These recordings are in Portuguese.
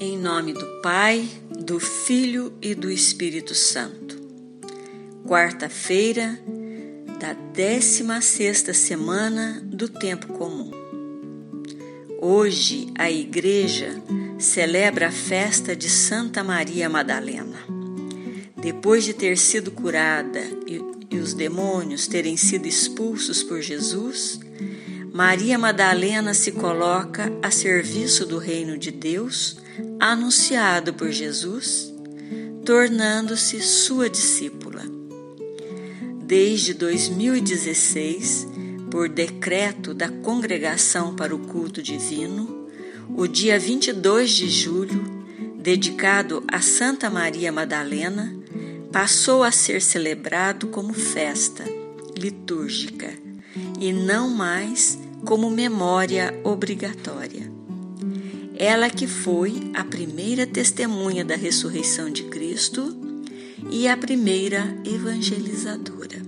Em nome do Pai, do Filho e do Espírito Santo. Quarta-feira da 16 semana do tempo comum. Hoje a igreja celebra a festa de Santa Maria Madalena. Depois de ter sido curada e, e os demônios terem sido expulsos por Jesus, Maria Madalena se coloca a serviço do reino de Deus anunciado por Jesus, tornando-se sua discípula. Desde 2016, por decreto da Congregação para o Culto Divino, o dia 22 de julho, dedicado a Santa Maria Madalena, passou a ser celebrado como festa litúrgica e não mais como memória obrigatória. Ela que foi a primeira testemunha da ressurreição de Cristo e a primeira evangelizadora.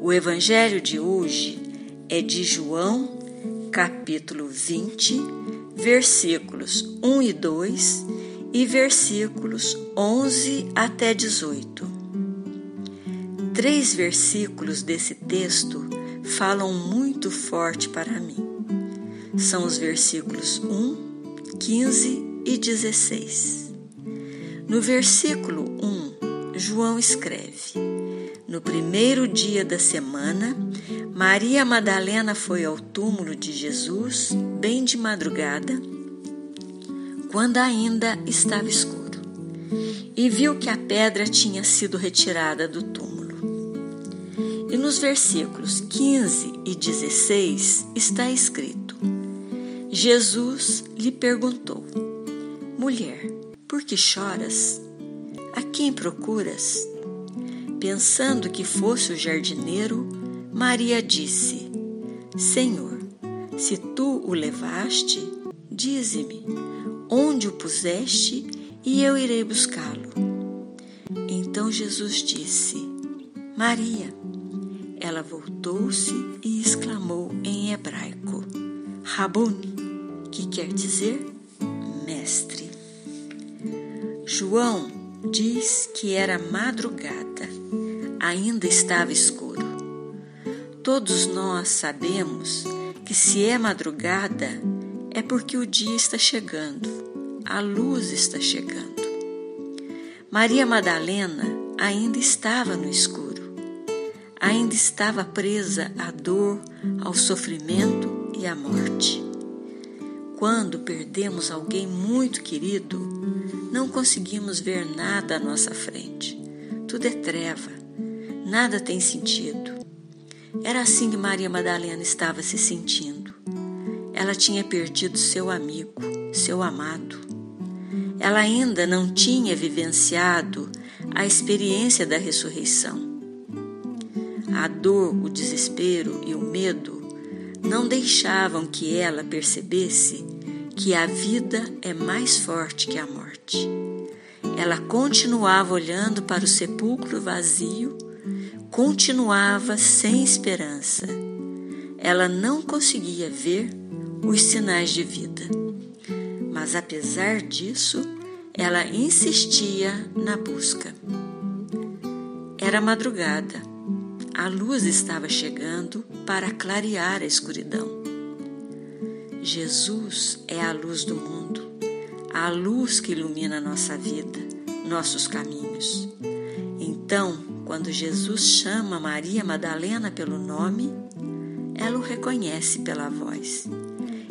O evangelho de hoje é de João, capítulo 20, versículos 1 e 2 e versículos 11 até 18. Três versículos desse texto falam muito forte para mim são os versículos 1, 15 e 16. No versículo 1, João escreve: No primeiro dia da semana, Maria Madalena foi ao túmulo de Jesus, bem de madrugada, quando ainda estava escuro, e viu que a pedra tinha sido retirada do túmulo. E nos versículos 15 e 16 está escrito: Jesus lhe perguntou: Mulher, por que choras? A quem procuras? Pensando que fosse o jardineiro, Maria disse: Senhor, se tu o levaste, dize-me onde o puseste e eu irei buscá-lo. Então Jesus disse: Maria. Ela voltou-se e exclamou em hebraico: Rabuni, que quer dizer mestre. João diz que era madrugada, ainda estava escuro. Todos nós sabemos que se é madrugada é porque o dia está chegando, a luz está chegando. Maria Madalena ainda estava no escuro, ainda estava presa à dor, ao sofrimento e à morte. Quando perdemos alguém muito querido, não conseguimos ver nada à nossa frente. Tudo é treva, nada tem sentido. Era assim que Maria Madalena estava se sentindo. Ela tinha perdido seu amigo, seu amado. Ela ainda não tinha vivenciado a experiência da ressurreição. A dor, o desespero e o medo não deixavam que ela percebesse que a vida é mais forte que a morte. Ela continuava olhando para o sepulcro vazio, continuava sem esperança. Ela não conseguia ver os sinais de vida. Mas apesar disso, ela insistia na busca. Era madrugada a luz estava chegando para clarear a escuridão. Jesus é a luz do mundo, a luz que ilumina nossa vida, nossos caminhos. Então, quando Jesus chama Maria Madalena pelo nome, ela o reconhece pela voz.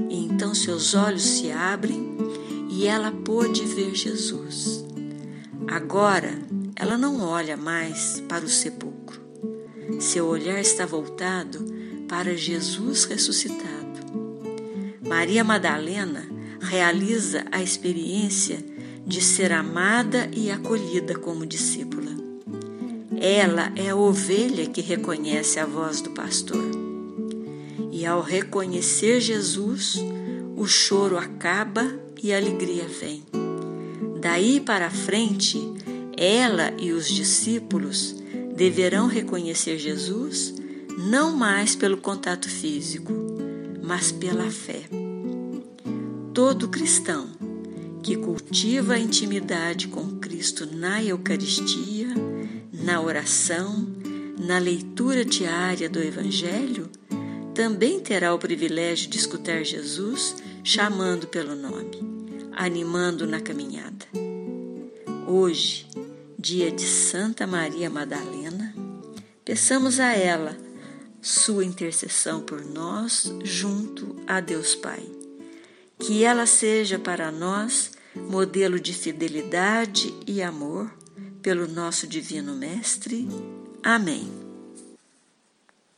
E então seus olhos se abrem e ela pôde ver Jesus. Agora, ela não olha mais para o sepulcro seu olhar está voltado para Jesus ressuscitado. Maria Madalena realiza a experiência de ser amada e acolhida como discípula. Ela é a ovelha que reconhece a voz do pastor. E ao reconhecer Jesus, o choro acaba e a alegria vem. Daí para frente, ela e os discípulos deverão reconhecer Jesus não mais pelo contato físico, mas pela fé. Todo cristão que cultiva a intimidade com Cristo na Eucaristia, na oração, na leitura diária do Evangelho, também terá o privilégio de escutar Jesus chamando pelo nome, animando na caminhada. Hoje, dia de Santa Maria Madalena, peçamos a ela sua intercessão por nós junto a Deus Pai. Que ela seja para nós modelo de fidelidade e amor pelo nosso Divino Mestre. Amém.